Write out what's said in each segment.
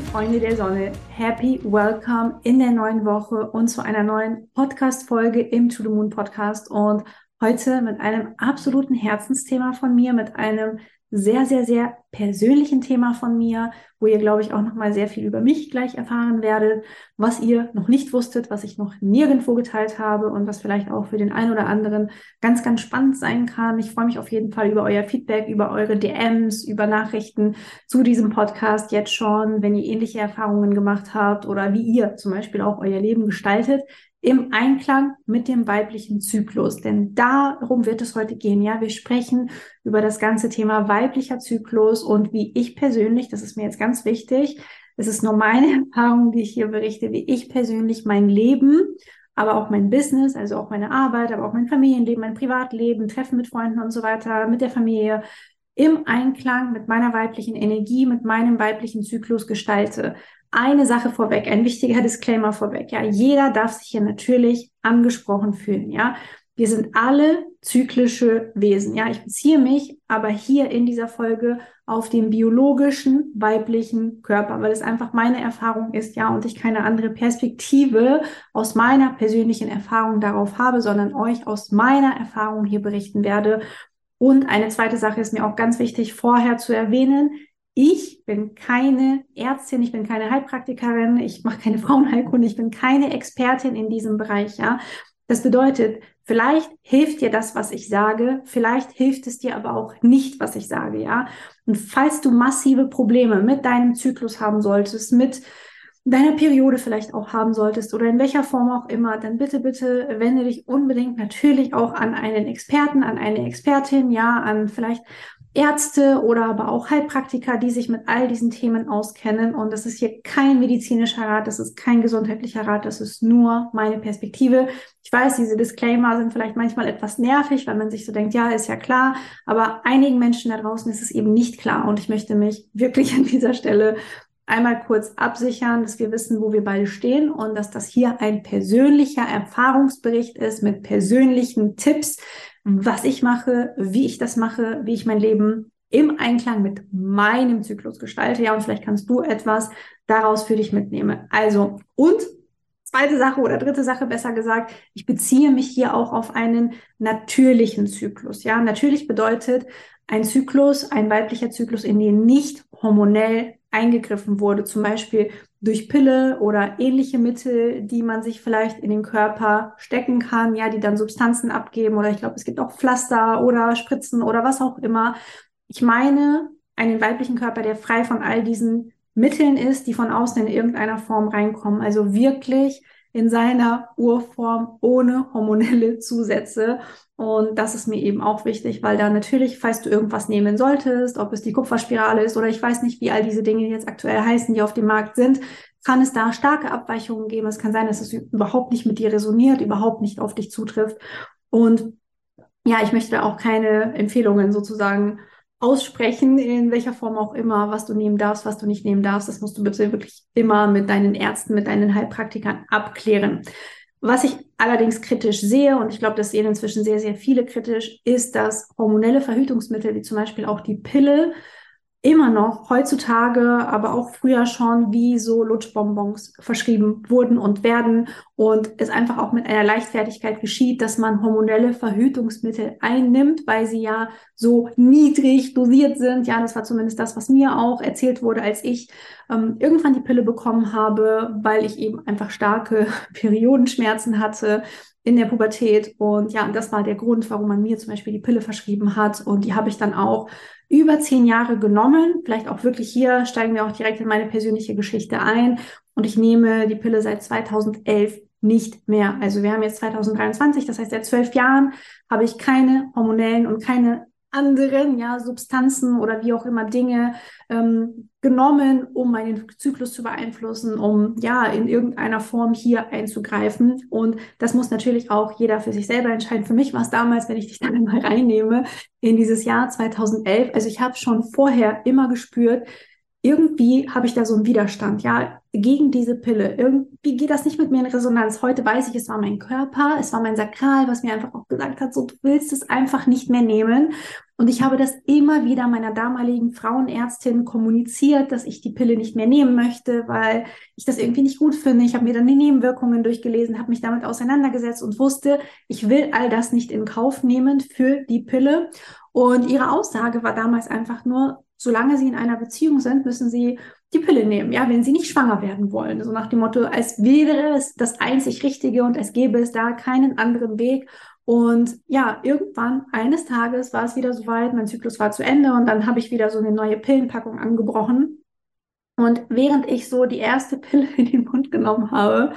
Freunde der Sonne, happy welcome in der neuen Woche und zu einer neuen Podcast-Folge im To the Moon Podcast. Und heute mit einem absoluten Herzensthema von mir, mit einem sehr, sehr, sehr persönlichen Thema von mir, wo ihr, glaube ich, auch nochmal sehr viel über mich gleich erfahren werdet, was ihr noch nicht wusstet, was ich noch nirgendwo geteilt habe und was vielleicht auch für den einen oder anderen ganz, ganz spannend sein kann. Ich freue mich auf jeden Fall über euer Feedback, über eure DMs, über Nachrichten zu diesem Podcast jetzt schon, wenn ihr ähnliche Erfahrungen gemacht habt oder wie ihr zum Beispiel auch euer Leben gestaltet im Einklang mit dem weiblichen Zyklus. Denn darum wird es heute gehen. Ja, wir sprechen über das ganze Thema weiblicher Zyklus und wie ich persönlich, das ist mir jetzt ganz wichtig, es ist nur meine Erfahrung, die ich hier berichte, wie ich persönlich mein Leben, aber auch mein Business, also auch meine Arbeit, aber auch mein Familienleben, mein Privatleben, Treffen mit Freunden und so weiter, mit der Familie, im Einklang mit meiner weiblichen Energie, mit meinem weiblichen Zyklus gestalte eine Sache vorweg, ein wichtiger Disclaimer vorweg. Ja, jeder darf sich hier natürlich angesprochen fühlen. Ja, wir sind alle zyklische Wesen. Ja, ich beziehe mich aber hier in dieser Folge auf den biologischen weiblichen Körper, weil es einfach meine Erfahrung ist, ja, und ich keine andere Perspektive aus meiner persönlichen Erfahrung darauf habe, sondern euch aus meiner Erfahrung hier berichten werde. Und eine zweite Sache ist mir auch ganz wichtig vorher zu erwähnen. Ich bin keine Ärztin, ich bin keine Heilpraktikerin, ich mache keine Frauenheilkunde, ich bin keine Expertin in diesem Bereich, ja. Das bedeutet, vielleicht hilft dir das, was ich sage, vielleicht hilft es dir aber auch nicht, was ich sage, ja. Und falls du massive Probleme mit deinem Zyklus haben solltest, mit deiner Periode vielleicht auch haben solltest oder in welcher Form auch immer, dann bitte, bitte wende dich unbedingt natürlich auch an einen Experten, an eine Expertin, ja, an vielleicht Ärzte oder aber auch Heilpraktiker, die sich mit all diesen Themen auskennen. Und das ist hier kein medizinischer Rat, das ist kein gesundheitlicher Rat, das ist nur meine Perspektive. Ich weiß, diese Disclaimer sind vielleicht manchmal etwas nervig, weil man sich so denkt, ja, ist ja klar. Aber einigen Menschen da draußen ist es eben nicht klar. Und ich möchte mich wirklich an dieser Stelle einmal kurz absichern, dass wir wissen, wo wir beide stehen und dass das hier ein persönlicher Erfahrungsbericht ist mit persönlichen Tipps, was ich mache, wie ich das mache, wie ich mein Leben im Einklang mit meinem Zyklus gestalte. Ja, und vielleicht kannst du etwas daraus für dich mitnehmen. Also, und zweite Sache oder dritte Sache besser gesagt, ich beziehe mich hier auch auf einen natürlichen Zyklus. Ja, natürlich bedeutet ein Zyklus, ein weiblicher Zyklus, in den nicht hormonell eingegriffen wurde, zum Beispiel durch Pille oder ähnliche Mittel, die man sich vielleicht in den Körper stecken kann, ja, die dann Substanzen abgeben oder ich glaube, es gibt auch Pflaster oder Spritzen oder was auch immer. Ich meine einen weiblichen Körper, der frei von all diesen Mitteln ist, die von außen in irgendeiner Form reinkommen. Also wirklich in seiner Urform ohne hormonelle Zusätze. Und das ist mir eben auch wichtig, weil da natürlich, falls du irgendwas nehmen solltest, ob es die Kupferspirale ist oder ich weiß nicht, wie all diese Dinge jetzt aktuell heißen, die auf dem Markt sind, kann es da starke Abweichungen geben. Es kann sein, dass es überhaupt nicht mit dir resoniert, überhaupt nicht auf dich zutrifft. Und ja, ich möchte da auch keine Empfehlungen sozusagen aussprechen, in welcher Form auch immer, was du nehmen darfst, was du nicht nehmen darfst. Das musst du bitte wirklich immer mit deinen Ärzten, mit deinen Heilpraktikern abklären. Was ich allerdings kritisch sehe, und ich glaube, das sehen inzwischen sehr, sehr viele kritisch, ist, dass hormonelle Verhütungsmittel, wie zum Beispiel auch die Pille, immer noch heutzutage, aber auch früher schon wie so Lutschbonbons verschrieben wurden und werden und es einfach auch mit einer Leichtfertigkeit geschieht, dass man hormonelle Verhütungsmittel einnimmt, weil sie ja so niedrig dosiert sind. Ja, das war zumindest das, was mir auch erzählt wurde, als ich ähm, irgendwann die Pille bekommen habe, weil ich eben einfach starke Periodenschmerzen hatte in der Pubertät. Und ja, das war der Grund, warum man mir zum Beispiel die Pille verschrieben hat. Und die habe ich dann auch über zehn Jahre genommen. Vielleicht auch wirklich hier steigen wir auch direkt in meine persönliche Geschichte ein. Und ich nehme die Pille seit 2011 nicht mehr. Also wir haben jetzt 2023, das heißt seit zwölf Jahren habe ich keine hormonellen und keine anderen ja, Substanzen oder wie auch immer Dinge ähm, genommen, um meinen Zyklus zu beeinflussen, um ja in irgendeiner Form hier einzugreifen. Und das muss natürlich auch jeder für sich selber entscheiden. Für mich war es damals, wenn ich dich dann mal reinnehme, in dieses Jahr 2011. Also ich habe schon vorher immer gespürt, irgendwie habe ich da so einen Widerstand, ja, gegen diese Pille. Irgendwie geht das nicht mit mir in Resonanz. Heute weiß ich, es war mein Körper, es war mein Sakral, was mir einfach auch gesagt hat, so, du willst es einfach nicht mehr nehmen. Und ich habe das immer wieder meiner damaligen Frauenärztin kommuniziert, dass ich die Pille nicht mehr nehmen möchte, weil ich das irgendwie nicht gut finde. Ich habe mir dann die Nebenwirkungen durchgelesen, habe mich damit auseinandergesetzt und wusste, ich will all das nicht in Kauf nehmen für die Pille. Und ihre Aussage war damals einfach nur, solange sie in einer Beziehung sind, müssen sie die Pille nehmen, ja, wenn sie nicht schwanger werden wollen. So nach dem Motto, als wäre es das einzig Richtige und es gäbe es da keinen anderen Weg. Und ja, irgendwann eines Tages war es wieder soweit, mein Zyklus war zu Ende und dann habe ich wieder so eine neue Pillenpackung angebrochen. Und während ich so die erste Pille in den Mund genommen habe,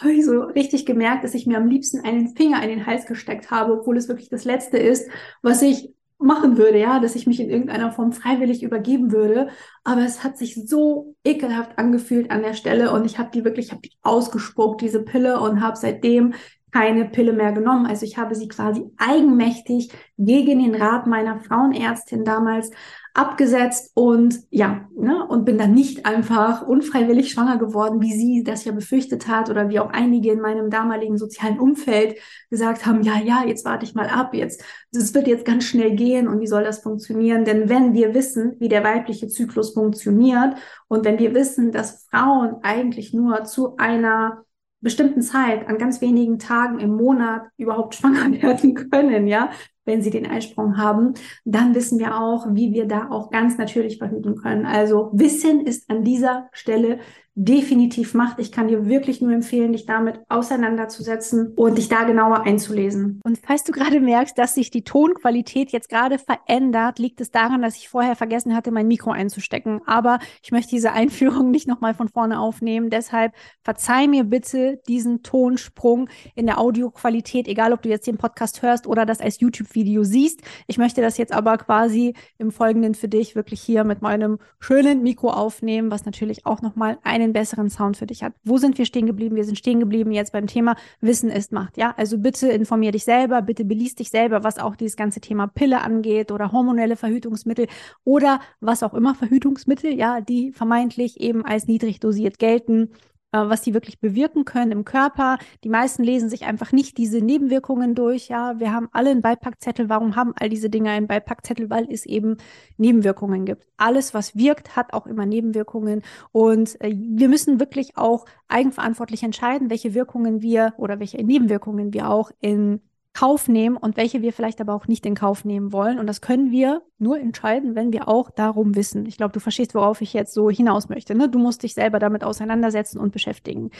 habe ich so richtig gemerkt, dass ich mir am liebsten einen Finger in den Hals gesteckt habe, obwohl es wirklich das Letzte ist, was ich machen würde, ja, dass ich mich in irgendeiner Form freiwillig übergeben würde. Aber es hat sich so ekelhaft angefühlt an der Stelle und ich habe die wirklich, ich habe die ausgespuckt, diese Pille und habe seitdem keine Pille mehr genommen. Also ich habe sie quasi eigenmächtig gegen den Rat meiner Frauenärztin damals abgesetzt und ja, ne, und bin dann nicht einfach unfreiwillig schwanger geworden, wie sie das ja befürchtet hat oder wie auch einige in meinem damaligen sozialen Umfeld gesagt haben, ja, ja, jetzt warte ich mal ab, jetzt, es wird jetzt ganz schnell gehen und wie soll das funktionieren? Denn wenn wir wissen, wie der weibliche Zyklus funktioniert und wenn wir wissen, dass Frauen eigentlich nur zu einer bestimmten Zeit, an ganz wenigen Tagen im Monat überhaupt schwanger werden können, ja, wenn sie den Eisprung haben, dann wissen wir auch, wie wir da auch ganz natürlich verhüten können. Also Wissen ist an dieser Stelle definitiv Macht. Ich kann dir wirklich nur empfehlen, dich damit auseinanderzusetzen und dich da genauer einzulesen. Und falls du gerade merkst, dass sich die Tonqualität jetzt gerade verändert, liegt es daran, dass ich vorher vergessen hatte, mein Mikro einzustecken. Aber ich möchte diese Einführung nicht nochmal von vorne aufnehmen. Deshalb verzeih mir bitte diesen Tonsprung in der Audioqualität, egal ob du jetzt den Podcast hörst oder das als YouTube-Video siehst. Ich möchte das jetzt aber quasi im Folgenden für dich wirklich hier mit meinem schönen Mikro aufnehmen, was natürlich auch nochmal einen einen besseren Sound für dich hat. Wo sind wir stehen geblieben? Wir sind stehen geblieben jetzt beim Thema Wissen ist Macht. Ja, also bitte informier dich selber, bitte beließ dich selber, was auch dieses ganze Thema Pille angeht oder hormonelle Verhütungsmittel oder was auch immer Verhütungsmittel, ja, die vermeintlich eben als niedrig dosiert gelten was die wirklich bewirken können im Körper. Die meisten lesen sich einfach nicht diese Nebenwirkungen durch. Ja, wir haben alle einen Beipackzettel. Warum haben all diese Dinge einen Beipackzettel? Weil es eben Nebenwirkungen gibt. Alles, was wirkt, hat auch immer Nebenwirkungen. Und äh, wir müssen wirklich auch eigenverantwortlich entscheiden, welche Wirkungen wir oder welche Nebenwirkungen wir auch in Kauf nehmen und welche wir vielleicht aber auch nicht in Kauf nehmen wollen. Und das können wir nur entscheiden, wenn wir auch darum wissen. Ich glaube, du verstehst, worauf ich jetzt so hinaus möchte. Ne? Du musst dich selber damit auseinandersetzen und beschäftigen.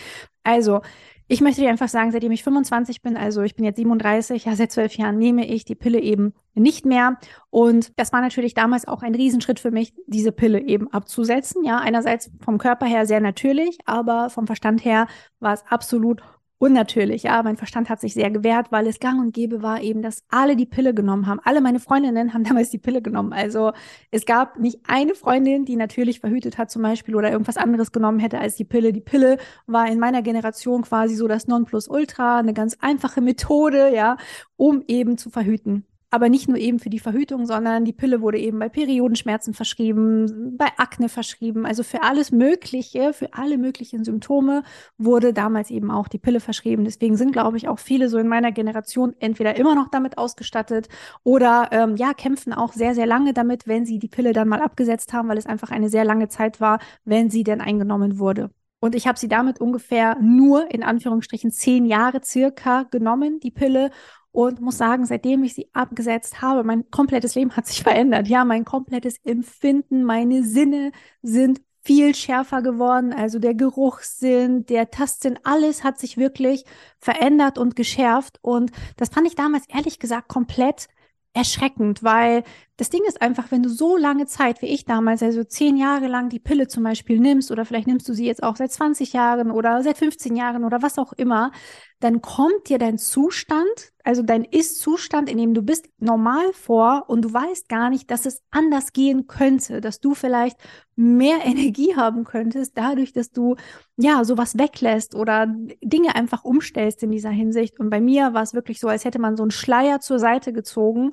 Also, ich möchte dir einfach sagen, seitdem ich 25 bin, also ich bin jetzt 37, ja, seit zwölf Jahren nehme ich die Pille eben nicht mehr. Und das war natürlich damals auch ein Riesenschritt für mich, diese Pille eben abzusetzen. Ja, einerseits vom Körper her sehr natürlich, aber vom Verstand her war es absolut unnatürlich. Ja, mein Verstand hat sich sehr gewehrt, weil es gang und gäbe war eben, dass alle die Pille genommen haben. Alle meine Freundinnen haben damals die Pille genommen. Also es gab nicht eine Freundin, die natürlich verhütet hat zum Beispiel oder irgendwas anderes genommen hätte als die Pille. Die Pille war in meiner Generation quasi so das Nonplusultra, eine ganz einfache Methode, ja, um eben zu verhüten aber nicht nur eben für die Verhütung, sondern die Pille wurde eben bei Periodenschmerzen verschrieben, bei Akne verschrieben. Also für alles Mögliche, für alle möglichen Symptome wurde damals eben auch die Pille verschrieben. Deswegen sind, glaube ich, auch viele so in meiner Generation entweder immer noch damit ausgestattet oder ähm, ja, kämpfen auch sehr, sehr lange damit, wenn sie die Pille dann mal abgesetzt haben, weil es einfach eine sehr lange Zeit war, wenn sie denn eingenommen wurde. Und ich habe sie damit ungefähr nur in Anführungsstrichen zehn Jahre circa genommen, die Pille und muss sagen, seitdem ich sie abgesetzt habe, mein komplettes Leben hat sich verändert. Ja, mein komplettes Empfinden, meine Sinne sind viel schärfer geworden. Also der Geruchssinn, der Tastsinn, alles hat sich wirklich verändert und geschärft. Und das fand ich damals ehrlich gesagt komplett erschreckend, weil das Ding ist einfach, wenn du so lange Zeit wie ich damals, also zehn Jahre lang die Pille zum Beispiel nimmst oder vielleicht nimmst du sie jetzt auch seit 20 Jahren oder seit 15 Jahren oder was auch immer, dann kommt dir dein Zustand, also dein Ist-Zustand, in dem du bist, normal vor und du weißt gar nicht, dass es anders gehen könnte, dass du vielleicht mehr Energie haben könntest, dadurch, dass du ja sowas weglässt oder Dinge einfach umstellst in dieser Hinsicht. Und bei mir war es wirklich so, als hätte man so einen Schleier zur Seite gezogen,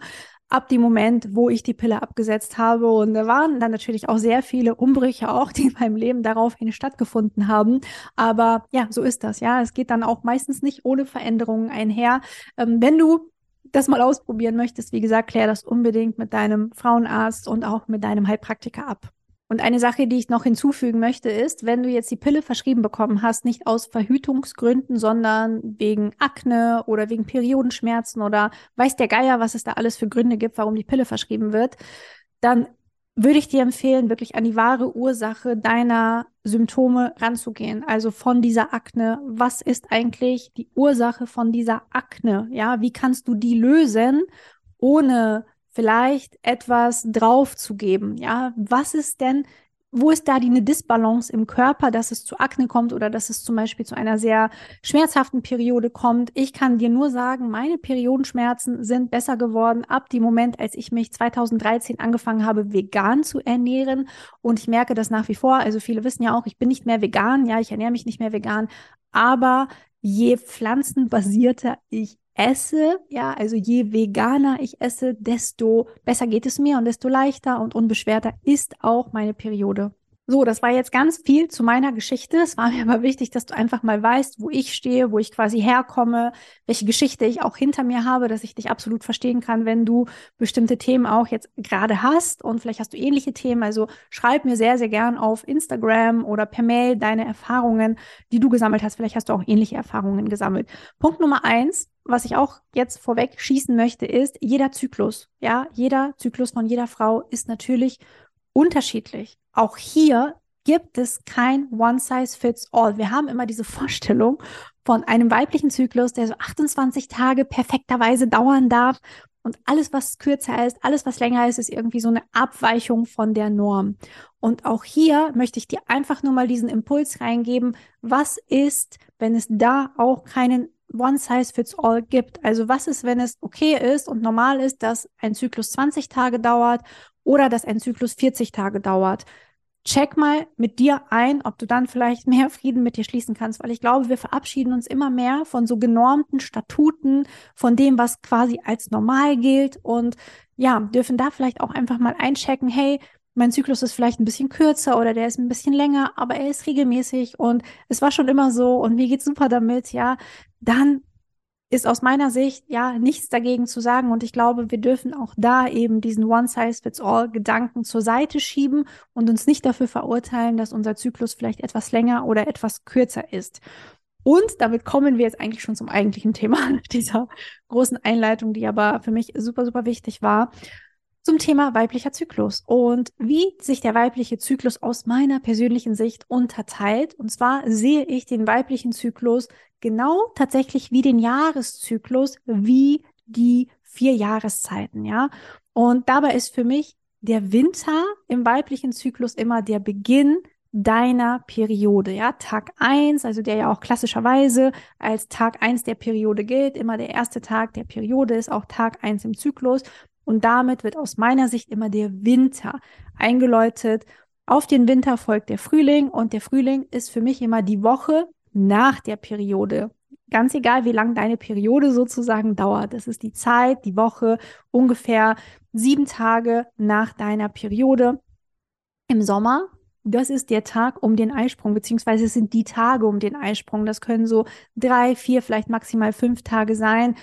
ab dem Moment, wo ich die Pille abgesetzt habe. Und da waren dann natürlich auch sehr viele Umbrüche auch, die in meinem Leben daraufhin stattgefunden haben. Aber ja, so ist das. Ja, es geht dann auch meistens nicht ohne Veränderungen einher. Ähm, wenn du das mal ausprobieren möchtest, wie gesagt, klär das unbedingt mit deinem Frauenarzt und auch mit deinem Heilpraktiker ab. Und eine Sache, die ich noch hinzufügen möchte, ist, wenn du jetzt die Pille verschrieben bekommen hast, nicht aus Verhütungsgründen, sondern wegen Akne oder wegen Periodenschmerzen oder weiß der Geier, was es da alles für Gründe gibt, warum die Pille verschrieben wird, dann würde ich dir empfehlen, wirklich an die wahre Ursache deiner Symptome ranzugehen. Also von dieser Akne. Was ist eigentlich die Ursache von dieser Akne? Ja, wie kannst du die lösen, ohne vielleicht etwas draufzugeben. Ja, was ist denn, wo ist da die eine Disbalance im Körper, dass es zu Akne kommt oder dass es zum Beispiel zu einer sehr schmerzhaften Periode kommt? Ich kann dir nur sagen, meine Periodenschmerzen sind besser geworden ab dem Moment, als ich mich 2013 angefangen habe, vegan zu ernähren. Und ich merke das nach wie vor. Also viele wissen ja auch, ich bin nicht mehr vegan. Ja, ich ernähre mich nicht mehr vegan. Aber je pflanzenbasierter ich esse, ja, also je veganer ich esse, desto besser geht es mir und desto leichter und unbeschwerter ist auch meine Periode. So, das war jetzt ganz viel zu meiner Geschichte. Es war mir aber wichtig, dass du einfach mal weißt, wo ich stehe, wo ich quasi herkomme, welche Geschichte ich auch hinter mir habe, dass ich dich absolut verstehen kann, wenn du bestimmte Themen auch jetzt gerade hast und vielleicht hast du ähnliche Themen. Also schreib mir sehr, sehr gern auf Instagram oder per Mail deine Erfahrungen, die du gesammelt hast. Vielleicht hast du auch ähnliche Erfahrungen gesammelt. Punkt Nummer eins, was ich auch jetzt vorweg schießen möchte, ist, jeder Zyklus, ja, jeder Zyklus von jeder Frau ist natürlich unterschiedlich. Auch hier gibt es kein One Size Fits All. Wir haben immer diese Vorstellung von einem weiblichen Zyklus, der so 28 Tage perfekterweise dauern darf. Und alles, was kürzer ist, alles, was länger ist, ist irgendwie so eine Abweichung von der Norm. Und auch hier möchte ich dir einfach nur mal diesen Impuls reingeben. Was ist, wenn es da auch keinen One Size Fits All gibt? Also was ist, wenn es okay ist und normal ist, dass ein Zyklus 20 Tage dauert oder dass ein Zyklus 40 Tage dauert. Check mal mit dir ein, ob du dann vielleicht mehr Frieden mit dir schließen kannst, weil ich glaube, wir verabschieden uns immer mehr von so genormten Statuten, von dem, was quasi als normal gilt. Und ja, dürfen da vielleicht auch einfach mal einchecken, hey, mein Zyklus ist vielleicht ein bisschen kürzer oder der ist ein bisschen länger, aber er ist regelmäßig und es war schon immer so und mir geht's super damit, ja, dann ist aus meiner Sicht ja nichts dagegen zu sagen. Und ich glaube, wir dürfen auch da eben diesen One-Size-Fits-All-Gedanken zur Seite schieben und uns nicht dafür verurteilen, dass unser Zyklus vielleicht etwas länger oder etwas kürzer ist. Und damit kommen wir jetzt eigentlich schon zum eigentlichen Thema dieser großen Einleitung, die aber für mich super, super wichtig war zum Thema weiblicher Zyklus und wie sich der weibliche Zyklus aus meiner persönlichen Sicht unterteilt. Und zwar sehe ich den weiblichen Zyklus genau tatsächlich wie den Jahreszyklus, wie die vier Jahreszeiten, ja. Und dabei ist für mich der Winter im weiblichen Zyklus immer der Beginn deiner Periode, ja, Tag eins, also der ja auch klassischerweise als Tag eins der Periode gilt, immer der erste Tag der Periode ist auch Tag eins im Zyklus und damit wird aus meiner Sicht immer der Winter eingeläutet. Auf den Winter folgt der Frühling und der Frühling ist für mich immer die Woche nach der Periode. Ganz egal, wie lang deine Periode sozusagen dauert. Das ist die Zeit, die Woche, ungefähr sieben Tage nach deiner Periode. Im Sommer das ist der Tag um den Eisprung, beziehungsweise es sind die Tage um den Eisprung. Das können so drei, vier, vielleicht maximal fünf Tage sein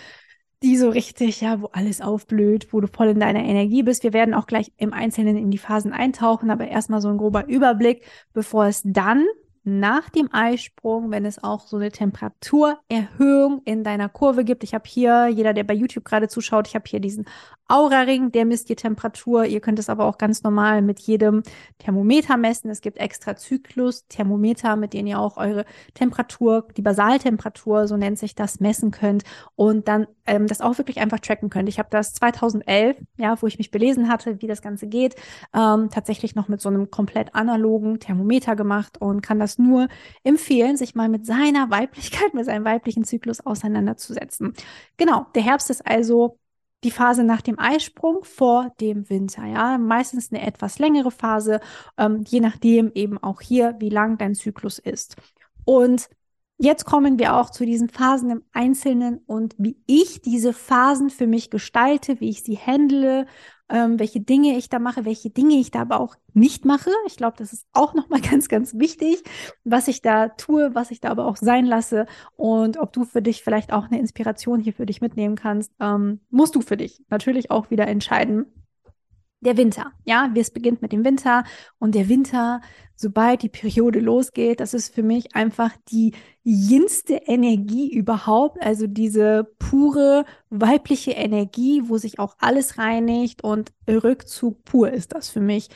die so richtig, ja, wo alles aufblüht, wo du voll in deiner Energie bist. Wir werden auch gleich im Einzelnen in die Phasen eintauchen, aber erstmal so ein grober Überblick, bevor es dann nach dem Eisprung, wenn es auch so eine Temperaturerhöhung in deiner Kurve gibt. Ich habe hier, jeder, der bei YouTube gerade zuschaut, ich habe hier diesen Aura-Ring, der misst die Temperatur. Ihr könnt es aber auch ganz normal mit jedem Thermometer messen. Es gibt extra Zyklus-Thermometer, mit denen ihr auch eure Temperatur, die Basaltemperatur, so nennt sich das, messen könnt und dann ähm, das auch wirklich einfach tracken könnt. Ich habe das 2011, ja, wo ich mich belesen hatte, wie das Ganze geht, ähm, tatsächlich noch mit so einem komplett analogen Thermometer gemacht und kann das das nur empfehlen, sich mal mit seiner Weiblichkeit, mit seinem weiblichen Zyklus auseinanderzusetzen. Genau, der Herbst ist also die Phase nach dem Eisprung vor dem Winter. Ja, meistens eine etwas längere Phase, ähm, je nachdem eben auch hier, wie lang dein Zyklus ist. Und Jetzt kommen wir auch zu diesen Phasen im Einzelnen und wie ich diese Phasen für mich gestalte, wie ich sie handle, ähm, welche Dinge ich da mache, welche Dinge ich da aber auch nicht mache. Ich glaube, das ist auch nochmal ganz, ganz wichtig, was ich da tue, was ich da aber auch sein lasse und ob du für dich vielleicht auch eine Inspiration hier für dich mitnehmen kannst, ähm, musst du für dich natürlich auch wieder entscheiden der Winter. Ja, es beginnt mit dem Winter und der Winter, sobald die Periode losgeht, das ist für mich einfach die jinste Energie überhaupt, also diese pure weibliche Energie, wo sich auch alles reinigt und Rückzug pur ist das für mich.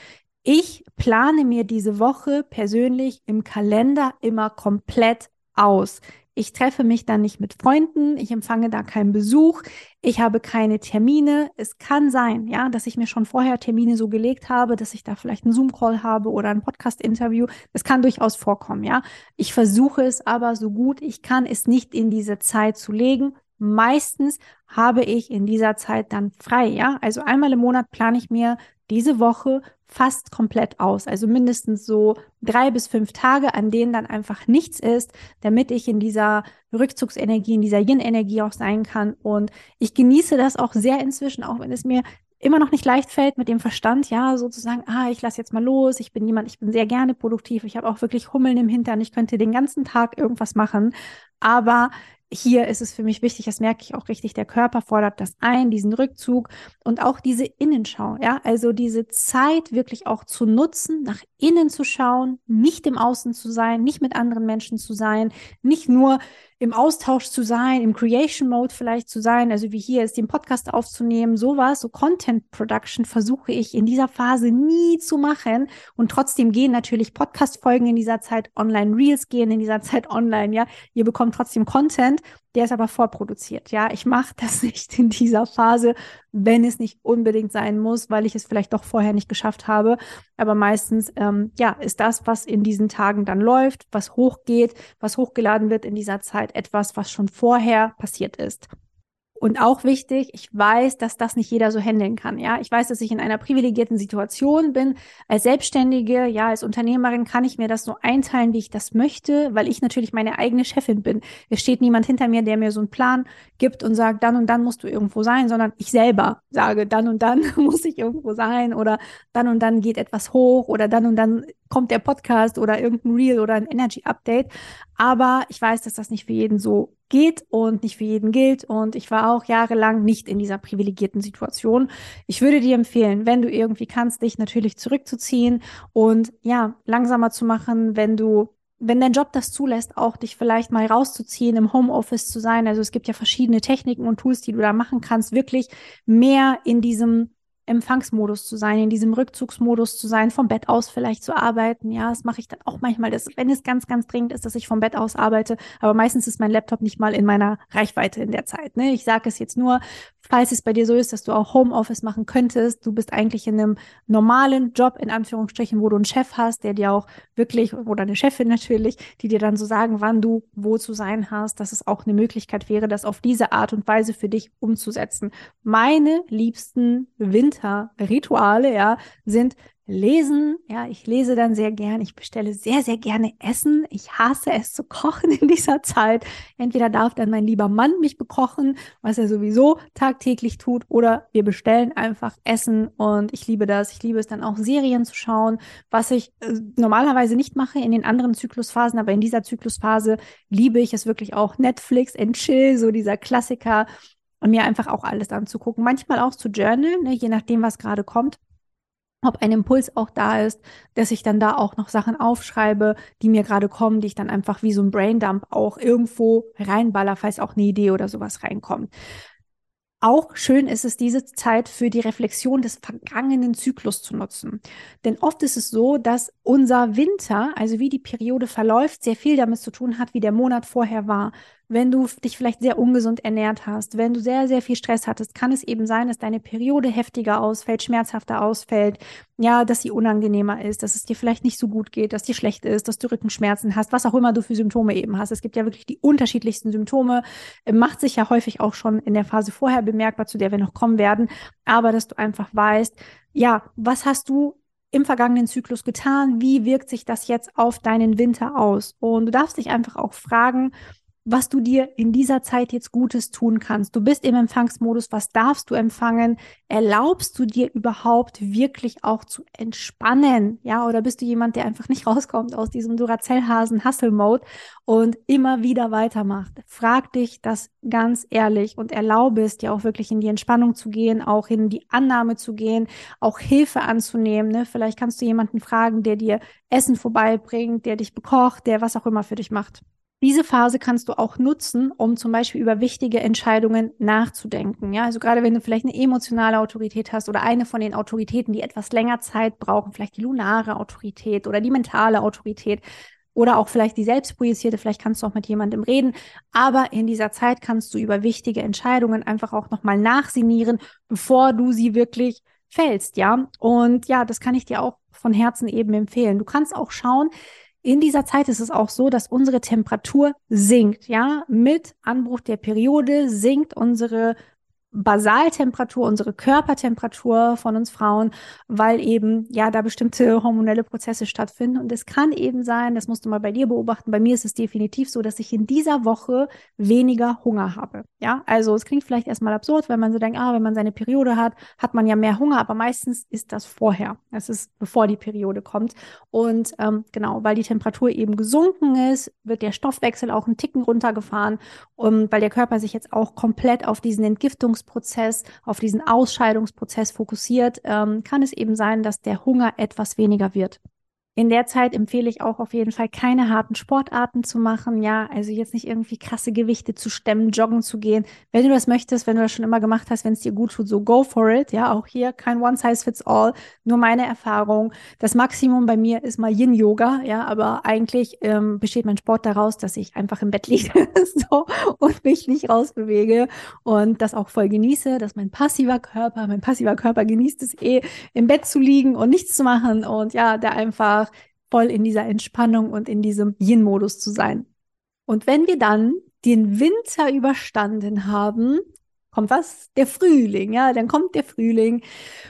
Ich plane mir diese Woche persönlich im Kalender immer komplett aus. Ich treffe mich dann nicht mit Freunden, ich empfange da keinen Besuch, ich habe keine Termine. Es kann sein, ja, dass ich mir schon vorher Termine so gelegt habe, dass ich da vielleicht einen Zoom-Call habe oder ein Podcast-Interview. Das kann durchaus vorkommen, ja. Ich versuche es aber so gut ich kann, es nicht in diese Zeit zu legen. Meistens habe ich in dieser Zeit dann frei, ja. Also einmal im Monat plane ich mir diese Woche fast komplett aus. Also mindestens so drei bis fünf Tage, an denen dann einfach nichts ist, damit ich in dieser Rückzugsenergie, in dieser Yin-Energie auch sein kann. Und ich genieße das auch sehr inzwischen, auch wenn es mir immer noch nicht leicht fällt mit dem Verstand, ja, sozusagen, ah, ich lasse jetzt mal los, ich bin jemand, ich bin sehr gerne produktiv, ich habe auch wirklich Hummeln im Hintern, ich könnte den ganzen Tag irgendwas machen, aber hier ist es für mich wichtig, das merke ich auch richtig, der Körper fordert das ein, diesen Rückzug und auch diese Innenschau, ja, also diese Zeit wirklich auch zu nutzen, nach innen zu schauen, nicht im Außen zu sein, nicht mit anderen Menschen zu sein, nicht nur im Austausch zu sein, im Creation Mode vielleicht zu sein, also wie hier ist, den Podcast aufzunehmen, sowas, so Content Production versuche ich in dieser Phase nie zu machen. Und trotzdem gehen natürlich Podcast Folgen in dieser Zeit online, Reels gehen in dieser Zeit online, ja, ihr bekommt trotzdem Content, der ist aber vorproduziert, ja, ich mache das nicht in dieser Phase, wenn es nicht unbedingt sein muss, weil ich es vielleicht doch vorher nicht geschafft habe, aber meistens, ähm, ja, ist das, was in diesen Tagen dann läuft, was hochgeht, was hochgeladen wird in dieser Zeit, etwas, was schon vorher passiert ist. Und auch wichtig, ich weiß, dass das nicht jeder so handeln kann. Ja, ich weiß, dass ich in einer privilegierten Situation bin. Als Selbstständige, ja, als Unternehmerin kann ich mir das so einteilen, wie ich das möchte, weil ich natürlich meine eigene Chefin bin. Es steht niemand hinter mir, der mir so einen Plan gibt und sagt, dann und dann musst du irgendwo sein, sondern ich selber sage, dann und dann muss ich irgendwo sein oder dann und dann geht etwas hoch oder dann und dann kommt der Podcast oder irgendein Reel oder ein Energy Update. Aber ich weiß, dass das nicht für jeden so geht und nicht für jeden gilt. Und ich war auch jahrelang nicht in dieser privilegierten Situation. Ich würde dir empfehlen, wenn du irgendwie kannst, dich natürlich zurückzuziehen und ja, langsamer zu machen, wenn du wenn dein Job das zulässt, auch dich vielleicht mal rauszuziehen, im Homeoffice zu sein. Also es gibt ja verschiedene Techniken und Tools, die du da machen kannst, wirklich mehr in diesem Empfangsmodus zu sein, in diesem Rückzugsmodus zu sein, vom Bett aus vielleicht zu arbeiten. Ja, das mache ich dann auch manchmal, dass, wenn es ganz, ganz dringend ist, dass ich vom Bett aus arbeite. Aber meistens ist mein Laptop nicht mal in meiner Reichweite in der Zeit. Ne? Ich sage es jetzt nur, falls es bei dir so ist, dass du auch Homeoffice machen könntest. Du bist eigentlich in einem normalen Job, in Anführungsstrichen, wo du einen Chef hast, der dir auch wirklich, oder eine Chefin natürlich, die dir dann so sagen, wann du wo zu sein hast, dass es auch eine Möglichkeit wäre, das auf diese Art und Weise für dich umzusetzen. Meine liebsten Winter Winterrituale, ja, sind Lesen, ja, ich lese dann sehr gern. Ich bestelle sehr, sehr gerne Essen. Ich hasse es zu kochen in dieser Zeit. Entweder darf dann mein lieber Mann mich bekochen, was er sowieso tagtäglich tut, oder wir bestellen einfach Essen und ich liebe das. Ich liebe es dann auch Serien zu schauen, was ich äh, normalerweise nicht mache in den anderen Zyklusphasen, aber in dieser Zyklusphase liebe ich es wirklich auch Netflix and Chill, so dieser Klassiker und mir einfach auch alles anzugucken. Manchmal auch zu journalen, ne, je nachdem, was gerade kommt. Ob ein Impuls auch da ist, dass ich dann da auch noch Sachen aufschreibe, die mir gerade kommen, die ich dann einfach wie so ein Braindump auch irgendwo reinballer, falls auch eine Idee oder sowas reinkommt. Auch schön ist es, diese Zeit für die Reflexion des vergangenen Zyklus zu nutzen. Denn oft ist es so, dass unser Winter, also wie die Periode verläuft, sehr viel damit zu tun hat, wie der Monat vorher war. Wenn du dich vielleicht sehr ungesund ernährt hast, wenn du sehr, sehr viel Stress hattest, kann es eben sein, dass deine Periode heftiger ausfällt, schmerzhafter ausfällt, ja, dass sie unangenehmer ist, dass es dir vielleicht nicht so gut geht, dass dir schlecht ist, dass du Rückenschmerzen hast, was auch immer du für Symptome eben hast. Es gibt ja wirklich die unterschiedlichsten Symptome, äh, macht sich ja häufig auch schon in der Phase vorher bemerkbar, zu der wir noch kommen werden, aber dass du einfach weißt, ja, was hast du im vergangenen Zyklus getan? Wie wirkt sich das jetzt auf deinen Winter aus? Und du darfst dich einfach auch fragen, was du dir in dieser Zeit jetzt Gutes tun kannst. Du bist im Empfangsmodus, was darfst du empfangen? Erlaubst du dir überhaupt wirklich auch zu entspannen? Ja, oder bist du jemand, der einfach nicht rauskommt aus diesem Duracell-Hasen-Hustle-Mode und immer wieder weitermacht? Frag dich das ganz ehrlich und erlaube es dir auch wirklich in die Entspannung zu gehen, auch in die Annahme zu gehen, auch Hilfe anzunehmen. Ne? Vielleicht kannst du jemanden fragen, der dir Essen vorbeibringt, der dich bekocht, der was auch immer für dich macht. Diese Phase kannst du auch nutzen, um zum Beispiel über wichtige Entscheidungen nachzudenken. Ja, also gerade wenn du vielleicht eine emotionale Autorität hast oder eine von den Autoritäten, die etwas länger Zeit brauchen, vielleicht die lunare Autorität oder die mentale Autorität oder auch vielleicht die selbstprojizierte, vielleicht kannst du auch mit jemandem reden. Aber in dieser Zeit kannst du über wichtige Entscheidungen einfach auch nochmal nachsinieren, bevor du sie wirklich fällst. Ja, und ja, das kann ich dir auch von Herzen eben empfehlen. Du kannst auch schauen, in dieser Zeit ist es auch so, dass unsere Temperatur sinkt, ja. Mit Anbruch der Periode sinkt unsere Basaltemperatur, unsere Körpertemperatur von uns Frauen, weil eben ja da bestimmte hormonelle Prozesse stattfinden. Und es kann eben sein, das musst du mal bei dir beobachten. Bei mir ist es definitiv so, dass ich in dieser Woche weniger Hunger habe. Ja, also es klingt vielleicht erstmal absurd, wenn man so denkt, ah, wenn man seine Periode hat, hat man ja mehr Hunger, aber meistens ist das vorher. Es ist bevor die Periode kommt. Und ähm, genau, weil die Temperatur eben gesunken ist, wird der Stoffwechsel auch einen Ticken runtergefahren, um, weil der Körper sich jetzt auch komplett auf diesen Entgiftungs Verdauungsprozess, auf diesen Ausscheidungsprozess fokussiert, ähm, kann es eben sein, dass der Hunger etwas weniger wird. In der Zeit empfehle ich auch auf jeden Fall keine harten Sportarten zu machen. Ja, also jetzt nicht irgendwie krasse Gewichte zu stemmen, joggen zu gehen. Wenn du das möchtest, wenn du das schon immer gemacht hast, wenn es dir gut tut, so go for it. Ja, auch hier kein One Size Fits All. Nur meine Erfahrung. Das Maximum bei mir ist mal Yin Yoga. Ja, aber eigentlich ähm, besteht mein Sport daraus, dass ich einfach im Bett liege so, und mich nicht rausbewege und das auch voll genieße, dass mein passiver Körper, mein passiver Körper genießt es eh, im Bett zu liegen und nichts zu machen und ja, der einfach voll in dieser Entspannung und in diesem Yin-Modus zu sein. Und wenn wir dann den Winter überstanden haben, kommt was? Der Frühling, ja, dann kommt der Frühling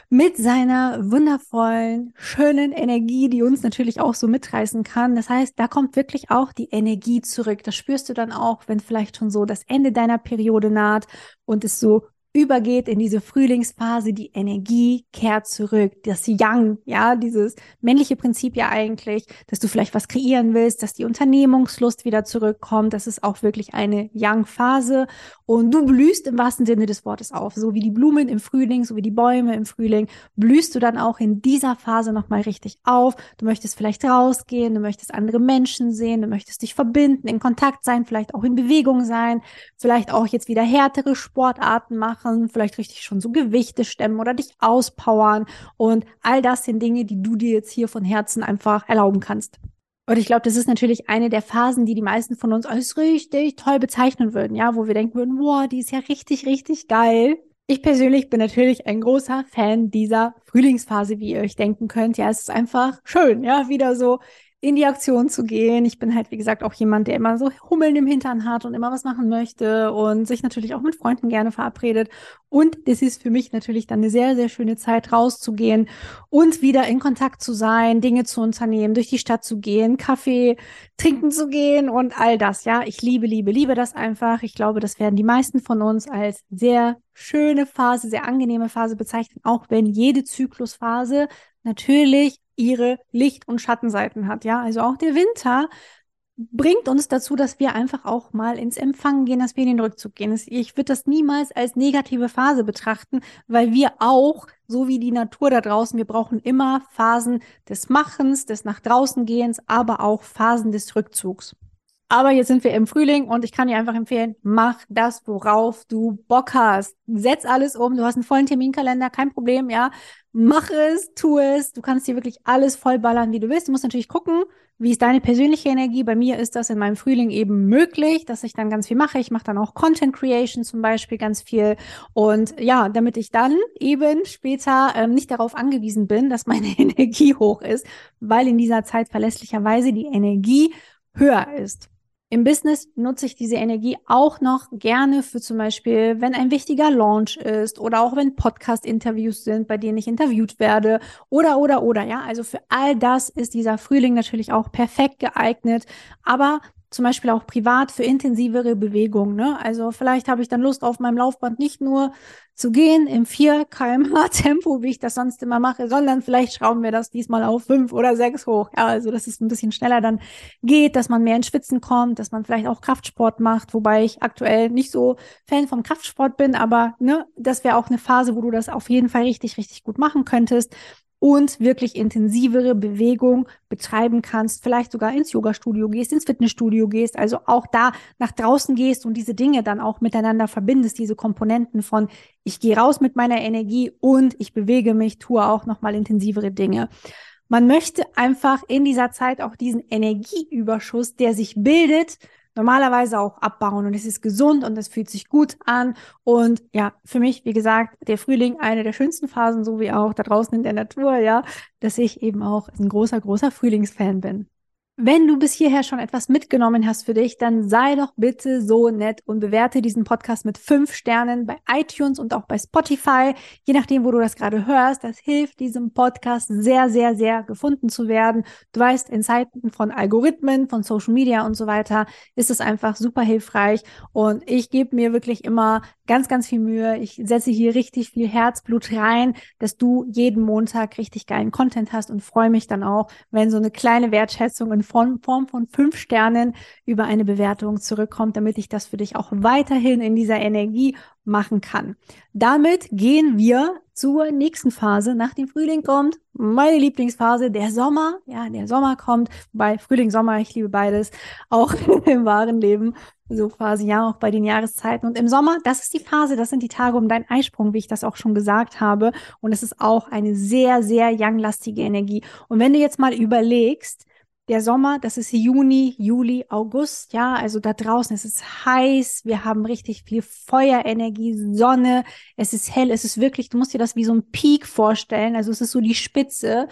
mit seiner wundervollen, schönen Energie, die uns natürlich auch so mitreißen kann. Das heißt, da kommt wirklich auch die Energie zurück. Das spürst du dann auch, wenn vielleicht schon so das Ende deiner Periode naht und es so übergeht in diese Frühlingsphase, die Energie kehrt zurück, das Yang, ja, dieses männliche Prinzip ja eigentlich, dass du vielleicht was kreieren willst, dass die Unternehmungslust wieder zurückkommt, das ist auch wirklich eine Yang-Phase. Und du blühst im wahrsten Sinne des Wortes auf, so wie die Blumen im Frühling, so wie die Bäume im Frühling, blühst du dann auch in dieser Phase nochmal richtig auf, du möchtest vielleicht rausgehen, du möchtest andere Menschen sehen, du möchtest dich verbinden, in Kontakt sein, vielleicht auch in Bewegung sein, vielleicht auch jetzt wieder härtere Sportarten machen, machen, vielleicht richtig schon so Gewichte stemmen oder dich auspowern. Und all das sind Dinge, die du dir jetzt hier von Herzen einfach erlauben kannst. Und ich glaube, das ist natürlich eine der Phasen, die die meisten von uns als richtig toll bezeichnen würden, ja, wo wir denken würden, wow, die ist ja richtig, richtig geil. Ich persönlich bin natürlich ein großer Fan dieser Frühlingsphase, wie ihr euch denken könnt. Ja, es ist einfach schön, ja, wieder so in die Aktion zu gehen. Ich bin halt, wie gesagt, auch jemand, der immer so Hummeln im Hintern hat und immer was machen möchte und sich natürlich auch mit Freunden gerne verabredet. Und das ist für mich natürlich dann eine sehr, sehr schöne Zeit, rauszugehen und wieder in Kontakt zu sein, Dinge zu unternehmen, durch die Stadt zu gehen, Kaffee trinken zu gehen und all das. Ja, ich liebe, liebe, liebe das einfach. Ich glaube, das werden die meisten von uns als sehr schöne Phase, sehr angenehme Phase bezeichnen, auch wenn jede Zyklusphase natürlich ihre Licht- und Schattenseiten hat. Ja, also auch der Winter bringt uns dazu, dass wir einfach auch mal ins Empfangen gehen, dass wir in den Rückzug gehen. Ich würde das niemals als negative Phase betrachten, weil wir auch, so wie die Natur da draußen, wir brauchen immer Phasen des Machens, des nach draußen Gehens, aber auch Phasen des Rückzugs. Aber jetzt sind wir im Frühling und ich kann dir einfach empfehlen, mach das, worauf du Bock hast. Setz alles um. Du hast einen vollen Terminkalender, kein Problem, ja. Mach es, tu es. Du kannst dir wirklich alles vollballern, wie du willst. Du musst natürlich gucken, Wie ist deine persönliche Energie? Bei mir ist das in meinem Frühling eben möglich, dass ich dann ganz viel mache. Ich mache dann auch Content Creation zum Beispiel ganz viel. Und ja, damit ich dann eben später ähm, nicht darauf angewiesen bin, dass meine Energie hoch ist, weil in dieser Zeit verlässlicherweise die Energie höher ist. Im Business nutze ich diese Energie auch noch gerne für zum Beispiel, wenn ein wichtiger Launch ist oder auch wenn Podcast-Interviews sind, bei denen ich interviewt werde oder, oder, oder, ja. Also für all das ist dieser Frühling natürlich auch perfekt geeignet. Aber zum Beispiel auch privat für intensivere Bewegungen. Ne? Also vielleicht habe ich dann Lust auf meinem Laufband nicht nur zu gehen im 4 kmh Tempo, wie ich das sonst immer mache, sondern vielleicht schrauben wir das diesmal auf 5 oder 6 hoch. Ja, also dass es ein bisschen schneller dann geht, dass man mehr in Schwitzen kommt, dass man vielleicht auch Kraftsport macht, wobei ich aktuell nicht so Fan vom Kraftsport bin, aber ne, das wäre auch eine Phase, wo du das auf jeden Fall richtig, richtig gut machen könntest und wirklich intensivere Bewegung betreiben kannst, vielleicht sogar ins Yoga-Studio gehst, ins Fitnessstudio gehst, also auch da nach draußen gehst und diese Dinge dann auch miteinander verbindest, diese Komponenten von ich gehe raus mit meiner Energie und ich bewege mich, tue auch nochmal intensivere Dinge. Man möchte einfach in dieser Zeit auch diesen Energieüberschuss, der sich bildet, normalerweise auch abbauen und es ist gesund und es fühlt sich gut an. Und ja, für mich, wie gesagt, der Frühling eine der schönsten Phasen, so wie auch da draußen in der Natur, ja, dass ich eben auch ein großer, großer Frühlingsfan bin. Wenn du bis hierher schon etwas mitgenommen hast für dich, dann sei doch bitte so nett und bewerte diesen Podcast mit fünf Sternen bei iTunes und auch bei Spotify, je nachdem, wo du das gerade hörst. Das hilft diesem Podcast sehr, sehr, sehr gefunden zu werden. Du weißt, in Zeiten von Algorithmen, von Social Media und so weiter ist es einfach super hilfreich und ich gebe mir wirklich immer ganz, ganz viel Mühe. Ich setze hier richtig viel Herzblut rein, dass du jeden Montag richtig geilen Content hast und freue mich dann auch, wenn so eine kleine Wertschätzung in Form von fünf Sternen über eine Bewertung zurückkommt, damit ich das für dich auch weiterhin in dieser Energie machen kann. Damit gehen wir zur nächsten Phase. Nach dem Frühling kommt meine Lieblingsphase, der Sommer. Ja, der Sommer kommt. Bei Frühling, Sommer, ich liebe beides, auch im wahren Leben. So quasi ja auch bei den Jahreszeiten. Und im Sommer, das ist die Phase, das sind die Tage um deinen Eisprung, wie ich das auch schon gesagt habe. Und es ist auch eine sehr, sehr young-lastige Energie. Und wenn du jetzt mal überlegst, der Sommer, das ist Juni, Juli, August, ja, also da draußen es ist heiß, wir haben richtig viel Feuerenergie, Sonne, es ist hell, es ist wirklich, du musst dir das wie so ein Peak vorstellen, also es ist so die Spitze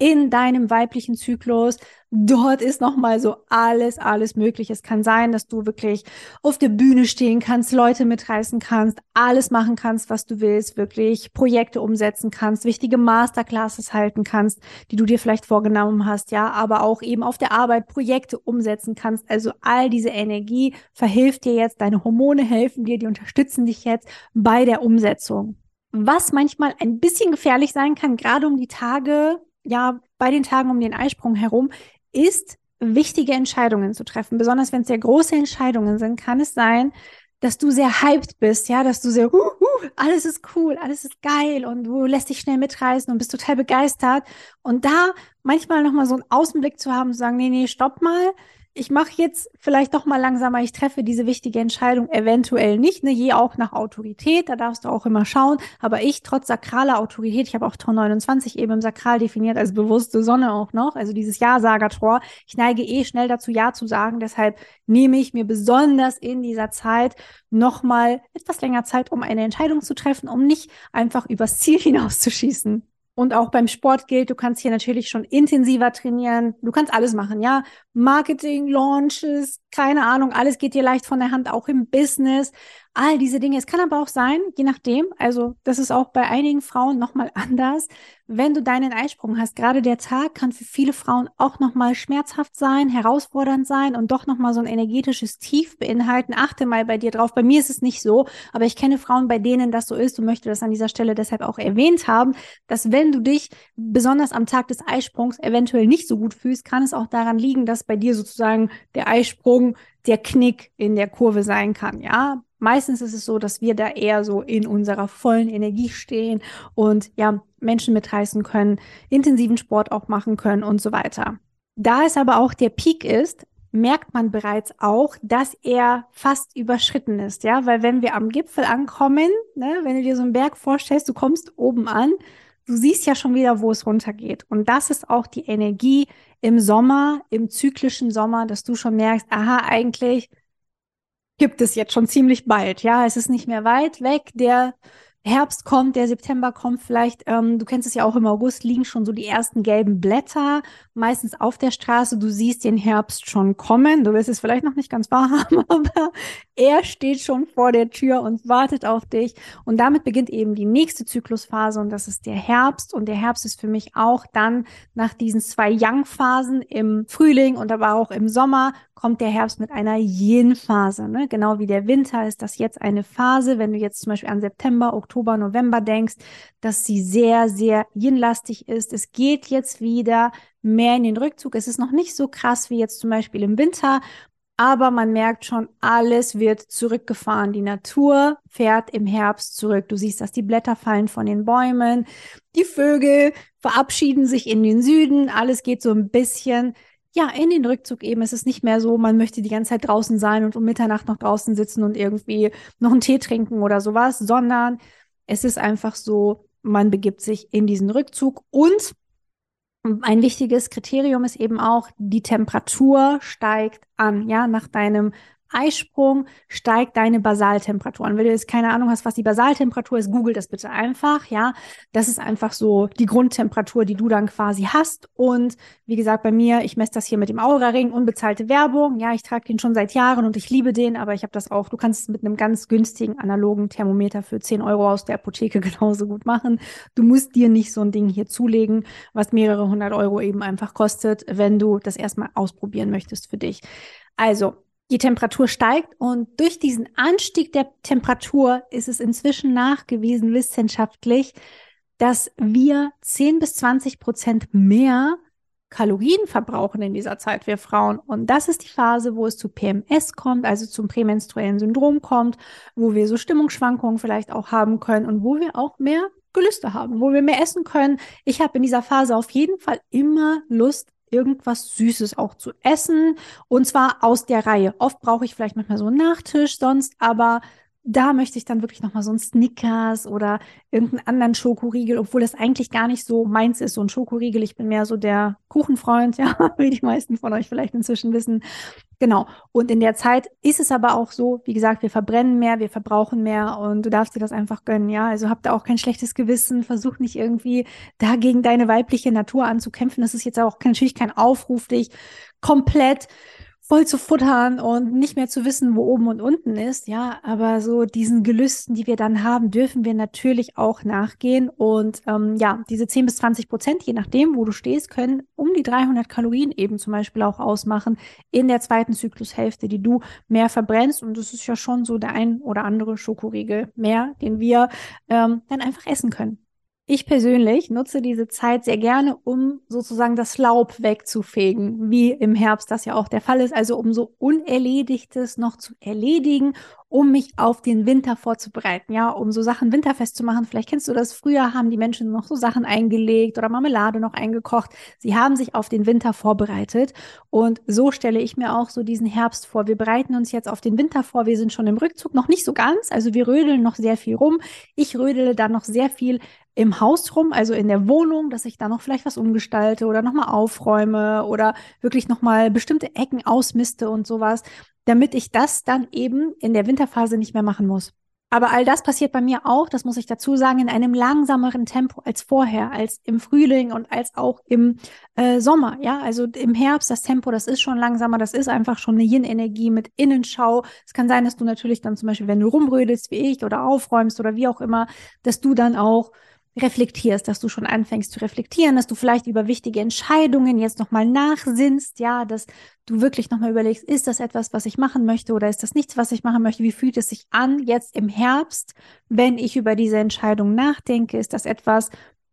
in deinem weiblichen Zyklus. Dort ist nochmal so alles, alles möglich. Es kann sein, dass du wirklich auf der Bühne stehen kannst, Leute mitreißen kannst, alles machen kannst, was du willst, wirklich Projekte umsetzen kannst, wichtige Masterclasses halten kannst, die du dir vielleicht vorgenommen hast, ja, aber auch eben auf der Arbeit Projekte umsetzen kannst. Also all diese Energie verhilft dir jetzt, deine Hormone helfen dir, die unterstützen dich jetzt bei der Umsetzung. Was manchmal ein bisschen gefährlich sein kann, gerade um die Tage, ja, bei den Tagen um den Eisprung herum, ist, wichtige Entscheidungen zu treffen. Besonders wenn es sehr große Entscheidungen sind, kann es sein, dass du sehr hyped bist, ja, dass du sehr, uh, uh, alles ist cool, alles ist geil und du lässt dich schnell mitreißen und bist total begeistert. Und da manchmal nochmal so einen Außenblick zu haben, zu sagen, nee, nee, stopp mal, ich mache jetzt vielleicht doch mal langsamer, ich treffe diese wichtige Entscheidung eventuell nicht, ne, je auch nach Autorität, da darfst du auch immer schauen, aber ich trotz sakraler Autorität, ich habe auch Tor 29 eben im Sakral definiert als bewusste Sonne auch noch, also dieses Ja-Sager-Tor, ich neige eh schnell dazu Ja zu sagen, deshalb nehme ich mir besonders in dieser Zeit nochmal etwas länger Zeit, um eine Entscheidung zu treffen, um nicht einfach übers Ziel hinauszuschießen. Und auch beim Sport gilt, du kannst hier natürlich schon intensiver trainieren. Du kannst alles machen, ja. Marketing, Launches, keine Ahnung, alles geht dir leicht von der Hand, auch im Business all diese Dinge. Es kann aber auch sein, je nachdem, also das ist auch bei einigen Frauen nochmal anders, wenn du deinen Eisprung hast. Gerade der Tag kann für viele Frauen auch nochmal schmerzhaft sein, herausfordernd sein und doch nochmal so ein energetisches Tief beinhalten. Achte mal bei dir drauf. Bei mir ist es nicht so, aber ich kenne Frauen, bei denen das so ist und möchte das an dieser Stelle deshalb auch erwähnt haben, dass wenn du dich besonders am Tag des Eisprungs eventuell nicht so gut fühlst, kann es auch daran liegen, dass bei dir sozusagen der Eisprung der Knick in der Kurve sein kann. Ja, meistens ist es so, dass wir da eher so in unserer vollen Energie stehen und ja, Menschen mitreißen können, intensiven Sport auch machen können und so weiter. Da es aber auch der Peak ist, merkt man bereits auch, dass er fast überschritten ist, ja, weil wenn wir am Gipfel ankommen, ne, wenn du dir so einen Berg vorstellst, du kommst oben an, du siehst ja schon wieder, wo es runtergeht. Und das ist auch die Energie im Sommer, im zyklischen Sommer, dass du schon merkst, aha, eigentlich gibt es jetzt schon ziemlich bald. Ja, es ist nicht mehr weit weg. Der Herbst kommt, der September kommt vielleicht, ähm, du kennst es ja auch im August, liegen schon so die ersten gelben Blätter, meistens auf der Straße. Du siehst den Herbst schon kommen. Du wirst es vielleicht noch nicht ganz wahrhaben, aber er steht schon vor der Tür und wartet auf dich. Und damit beginnt eben die nächste Zyklusphase und das ist der Herbst. Und der Herbst ist für mich auch dann nach diesen zwei Young-Phasen im Frühling und aber auch im Sommer kommt der Herbst mit einer Yin-Phase. Ne? Genau wie der Winter ist das jetzt eine Phase, wenn du jetzt zum Beispiel an September, Oktober, November denkst, dass sie sehr, sehr Yin-lastig ist. Es geht jetzt wieder mehr in den Rückzug. Es ist noch nicht so krass wie jetzt zum Beispiel im Winter, aber man merkt schon, alles wird zurückgefahren. Die Natur fährt im Herbst zurück. Du siehst, dass die Blätter fallen von den Bäumen, die Vögel verabschieden sich in den Süden, alles geht so ein bisschen ja, in den Rückzug eben. Es ist nicht mehr so, man möchte die ganze Zeit draußen sein und um Mitternacht noch draußen sitzen und irgendwie noch einen Tee trinken oder sowas, sondern es ist einfach so, man begibt sich in diesen Rückzug und ein wichtiges Kriterium ist eben auch, die Temperatur steigt an. Ja, nach deinem Eisprung steigt deine Basaltemperatur an. Wenn du jetzt keine Ahnung hast, was die Basaltemperatur ist, google das bitte einfach, ja. Das ist einfach so die Grundtemperatur, die du dann quasi hast. Und wie gesagt, bei mir, ich messe das hier mit dem Aura-Ring, unbezahlte Werbung. Ja, ich trage den schon seit Jahren und ich liebe den, aber ich habe das auch, du kannst es mit einem ganz günstigen analogen Thermometer für 10 Euro aus der Apotheke genauso gut machen. Du musst dir nicht so ein Ding hier zulegen, was mehrere hundert Euro eben einfach kostet, wenn du das erstmal ausprobieren möchtest für dich. Also, die Temperatur steigt und durch diesen Anstieg der Temperatur ist es inzwischen nachgewiesen wissenschaftlich, dass wir 10 bis 20 Prozent mehr Kalorien verbrauchen in dieser Zeit, wir Frauen. Und das ist die Phase, wo es zu PMS kommt, also zum prämenstruellen Syndrom kommt, wo wir so Stimmungsschwankungen vielleicht auch haben können und wo wir auch mehr Gelüste haben, wo wir mehr essen können. Ich habe in dieser Phase auf jeden Fall immer Lust irgendwas Süßes auch zu essen und zwar aus der Reihe. Oft brauche ich vielleicht manchmal so einen Nachtisch sonst, aber da möchte ich dann wirklich nochmal so ein Snickers oder irgendeinen anderen Schokoriegel, obwohl das eigentlich gar nicht so meins ist, so ein Schokoriegel. Ich bin mehr so der Kuchenfreund, ja, wie die meisten von euch vielleicht inzwischen wissen. Genau. Und in der Zeit ist es aber auch so, wie gesagt, wir verbrennen mehr, wir verbrauchen mehr und du darfst dir das einfach gönnen, ja. Also habt da auch kein schlechtes Gewissen, versuch nicht irgendwie dagegen deine weibliche Natur anzukämpfen. Das ist jetzt auch natürlich kein Aufruf, dich komplett voll zu futtern und nicht mehr zu wissen, wo oben und unten ist, ja, aber so diesen Gelüsten, die wir dann haben, dürfen wir natürlich auch nachgehen. Und ähm, ja, diese 10 bis 20 Prozent, je nachdem, wo du stehst, können um die 300 Kalorien eben zum Beispiel auch ausmachen in der zweiten Zyklushälfte, die du mehr verbrennst. Und das ist ja schon so der ein oder andere Schokoriegel mehr, den wir ähm, dann einfach essen können. Ich persönlich nutze diese Zeit sehr gerne, um sozusagen das Laub wegzufegen, wie im Herbst das ja auch der Fall ist. Also um so Unerledigtes noch zu erledigen um mich auf den Winter vorzubereiten, ja, um so Sachen winterfest zu machen. Vielleicht kennst du das, früher haben die Menschen noch so Sachen eingelegt oder Marmelade noch eingekocht. Sie haben sich auf den Winter vorbereitet und so stelle ich mir auch so diesen Herbst vor. Wir bereiten uns jetzt auf den Winter vor. Wir sind schon im Rückzug, noch nicht so ganz, also wir rödeln noch sehr viel rum. Ich rödele dann noch sehr viel im Haus rum, also in der Wohnung, dass ich da noch vielleicht was umgestalte oder nochmal aufräume oder wirklich nochmal bestimmte Ecken ausmiste und sowas damit ich das dann eben in der Winterphase nicht mehr machen muss. Aber all das passiert bei mir auch, das muss ich dazu sagen, in einem langsameren Tempo als vorher, als im Frühling und als auch im äh, Sommer. Ja, also im Herbst das Tempo, das ist schon langsamer, das ist einfach schon eine Yin-Energie mit Innenschau. Es kann sein, dass du natürlich dann zum Beispiel, wenn du rumrödelst wie ich oder aufräumst oder wie auch immer, dass du dann auch reflektierst, dass du schon anfängst zu reflektieren, dass du vielleicht über wichtige Entscheidungen jetzt nochmal nachsinnst, ja, dass du wirklich nochmal überlegst, ist das etwas, was ich machen möchte oder ist das nichts, was ich machen möchte? Wie fühlt es sich an jetzt im Herbst, wenn ich über diese Entscheidung nachdenke? Ist das etwas,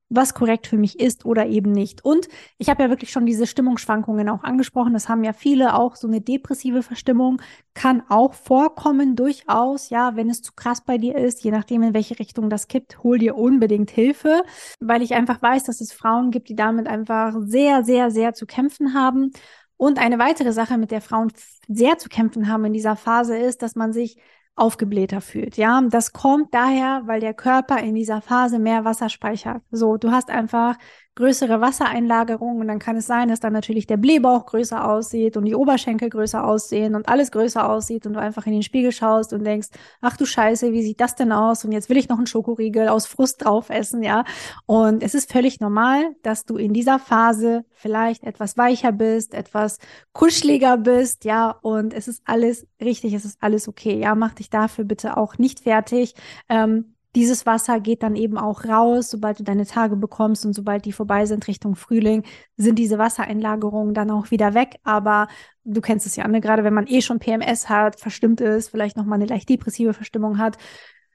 was korrekt für mich ist oder eben nicht. Und ich habe ja wirklich schon diese Stimmungsschwankungen auch angesprochen. Das haben ja viele auch. So eine depressive Verstimmung kann auch vorkommen, durchaus. Ja, wenn es zu krass bei dir ist, je nachdem, in welche Richtung das kippt, hol dir unbedingt Hilfe, weil ich einfach weiß, dass es Frauen gibt, die damit einfach sehr, sehr, sehr zu kämpfen haben. Und eine weitere Sache, mit der Frauen sehr zu kämpfen haben in dieser Phase, ist, dass man sich aufgeblähter fühlt. Ja, das kommt daher, weil der Körper in dieser Phase mehr Wasser speichert. So, du hast einfach größere Wassereinlagerung und dann kann es sein, dass dann natürlich der Blähbauch größer aussieht und die Oberschenkel größer aussehen und alles größer aussieht und du einfach in den Spiegel schaust und denkst, ach du Scheiße, wie sieht das denn aus? Und jetzt will ich noch einen Schokoriegel aus Frust drauf essen, ja. Und es ist völlig normal, dass du in dieser Phase vielleicht etwas weicher bist, etwas kuscheliger bist, ja. Und es ist alles richtig, es ist alles okay, ja. Mach dich dafür bitte auch nicht fertig. Ähm, dieses Wasser geht dann eben auch raus, sobald du deine Tage bekommst und sobald die vorbei sind Richtung Frühling, sind diese Wassereinlagerungen dann auch wieder weg. Aber du kennst es ja, ne? gerade wenn man eh schon PMS hat, verstimmt ist, vielleicht nochmal eine leicht depressive Verstimmung hat,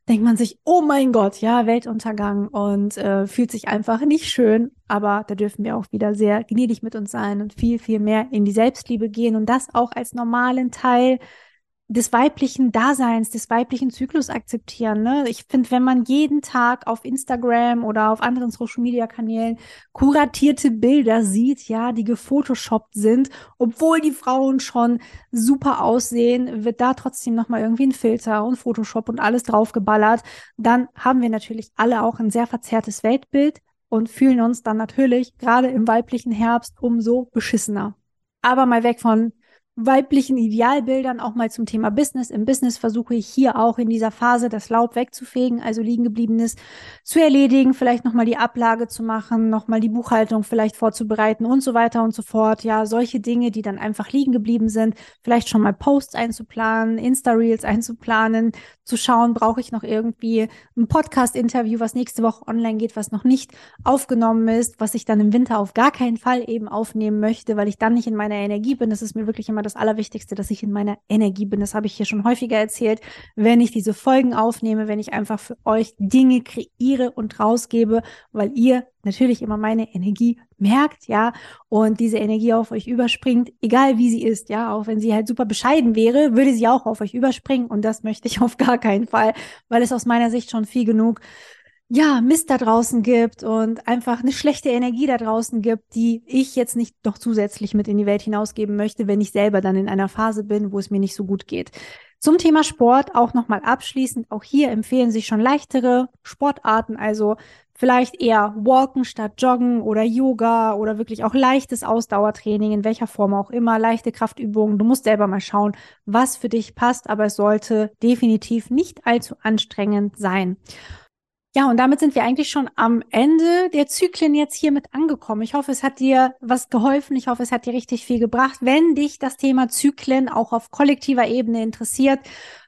denkt man sich, oh mein Gott, ja, Weltuntergang und äh, fühlt sich einfach nicht schön. Aber da dürfen wir auch wieder sehr gnädig mit uns sein und viel, viel mehr in die Selbstliebe gehen und das auch als normalen Teil des weiblichen Daseins, des weiblichen Zyklus akzeptieren. Ne? Ich finde, wenn man jeden Tag auf Instagram oder auf anderen Social Media Kanälen kuratierte Bilder sieht, ja, die gefotoshoppt sind, obwohl die Frauen schon super aussehen, wird da trotzdem nochmal irgendwie ein Filter und Photoshop und alles draufgeballert. Dann haben wir natürlich alle auch ein sehr verzerrtes Weltbild und fühlen uns dann natürlich gerade im weiblichen Herbst umso beschissener. Aber mal weg von weiblichen Idealbildern auch mal zum Thema Business. Im Business versuche ich hier auch in dieser Phase das Laub wegzufegen, also liegen gebliebenes zu erledigen, vielleicht nochmal die Ablage zu machen, nochmal die Buchhaltung vielleicht vorzubereiten und so weiter und so fort. Ja, solche Dinge, die dann einfach liegen geblieben sind, vielleicht schon mal Posts einzuplanen, Insta-Reels einzuplanen, zu schauen, brauche ich noch irgendwie ein Podcast-Interview, was nächste Woche online geht, was noch nicht aufgenommen ist, was ich dann im Winter auf gar keinen Fall eben aufnehmen möchte, weil ich dann nicht in meiner Energie bin. Das ist mir wirklich immer das Allerwichtigste, dass ich in meiner Energie bin. Das habe ich hier schon häufiger erzählt. Wenn ich diese Folgen aufnehme, wenn ich einfach für euch Dinge kreiere und rausgebe, weil ihr natürlich immer meine Energie merkt, ja, und diese Energie auf euch überspringt, egal wie sie ist, ja, auch wenn sie halt super bescheiden wäre, würde sie auch auf euch überspringen und das möchte ich auf gar keinen Fall, weil es aus meiner Sicht schon viel genug ja, Mist da draußen gibt und einfach eine schlechte Energie da draußen gibt, die ich jetzt nicht noch zusätzlich mit in die Welt hinausgeben möchte, wenn ich selber dann in einer Phase bin, wo es mir nicht so gut geht. Zum Thema Sport auch nochmal abschließend. Auch hier empfehlen sich schon leichtere Sportarten, also vielleicht eher Walken statt Joggen oder Yoga oder wirklich auch leichtes Ausdauertraining, in welcher Form auch immer, leichte Kraftübungen. Du musst selber mal schauen, was für dich passt, aber es sollte definitiv nicht allzu anstrengend sein. Ja, und damit sind wir eigentlich schon am Ende der Zyklen jetzt hier mit angekommen. Ich hoffe, es hat dir was geholfen. Ich hoffe, es hat dir richtig viel gebracht. Wenn dich das Thema Zyklen auch auf kollektiver Ebene interessiert,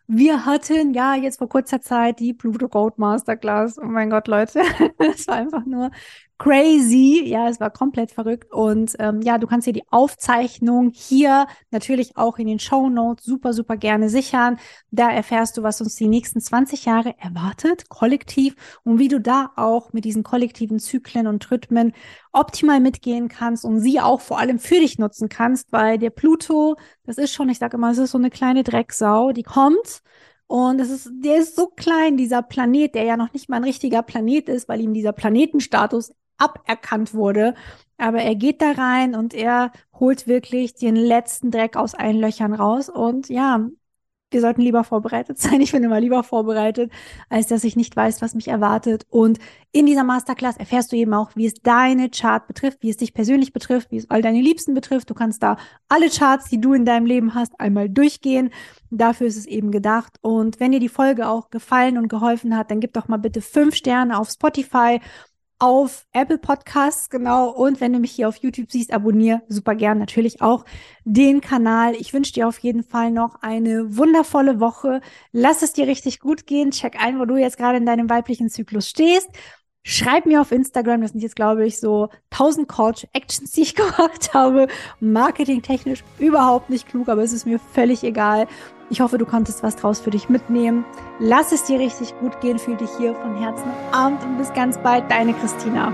wir hatten ja jetzt vor kurzer Zeit die Pluto Gold Masterclass. Oh mein Gott, Leute, es war einfach nur crazy. Ja, es war komplett verrückt. Und ähm, ja, du kannst dir die Aufzeichnung hier natürlich auch in den Show Notes super, super gerne sichern. Da erfährst du, was uns die nächsten 20 Jahre erwartet, kollektiv, und wie du da auch mit diesen kollektiven Zyklen und Rhythmen optimal mitgehen kannst und sie auch vor allem für dich nutzen kannst, weil der Pluto, das ist schon, ich sage immer, es ist so eine kleine Drecksau, die kommt und es ist, der ist so klein, dieser Planet, der ja noch nicht mal ein richtiger Planet ist, weil ihm dieser Planetenstatus aberkannt wurde. Aber er geht da rein und er holt wirklich den letzten Dreck aus allen Löchern raus. Und ja, wir sollten lieber vorbereitet sein. Ich bin immer lieber vorbereitet, als dass ich nicht weiß, was mich erwartet. Und in dieser Masterclass erfährst du eben auch, wie es deine Chart betrifft, wie es dich persönlich betrifft, wie es all deine Liebsten betrifft. Du kannst da alle Charts, die du in deinem Leben hast, einmal durchgehen. Dafür ist es eben gedacht. Und wenn dir die Folge auch gefallen und geholfen hat, dann gib doch mal bitte fünf Sterne auf Spotify auf Apple Podcasts, genau. Und wenn du mich hier auf YouTube siehst, abonniere super gern natürlich auch den Kanal. Ich wünsche dir auf jeden Fall noch eine wundervolle Woche. Lass es dir richtig gut gehen. Check ein, wo du jetzt gerade in deinem weiblichen Zyklus stehst. Schreib mir auf Instagram, das sind jetzt, glaube ich, so 1000 Call to Actions, die ich gemacht habe. Marketingtechnisch überhaupt nicht klug, aber es ist mir völlig egal. Ich hoffe, du konntest was draus für dich mitnehmen. Lass es dir richtig gut gehen, fühl dich hier von Herzen umarmt und bis ganz bald, deine Christina.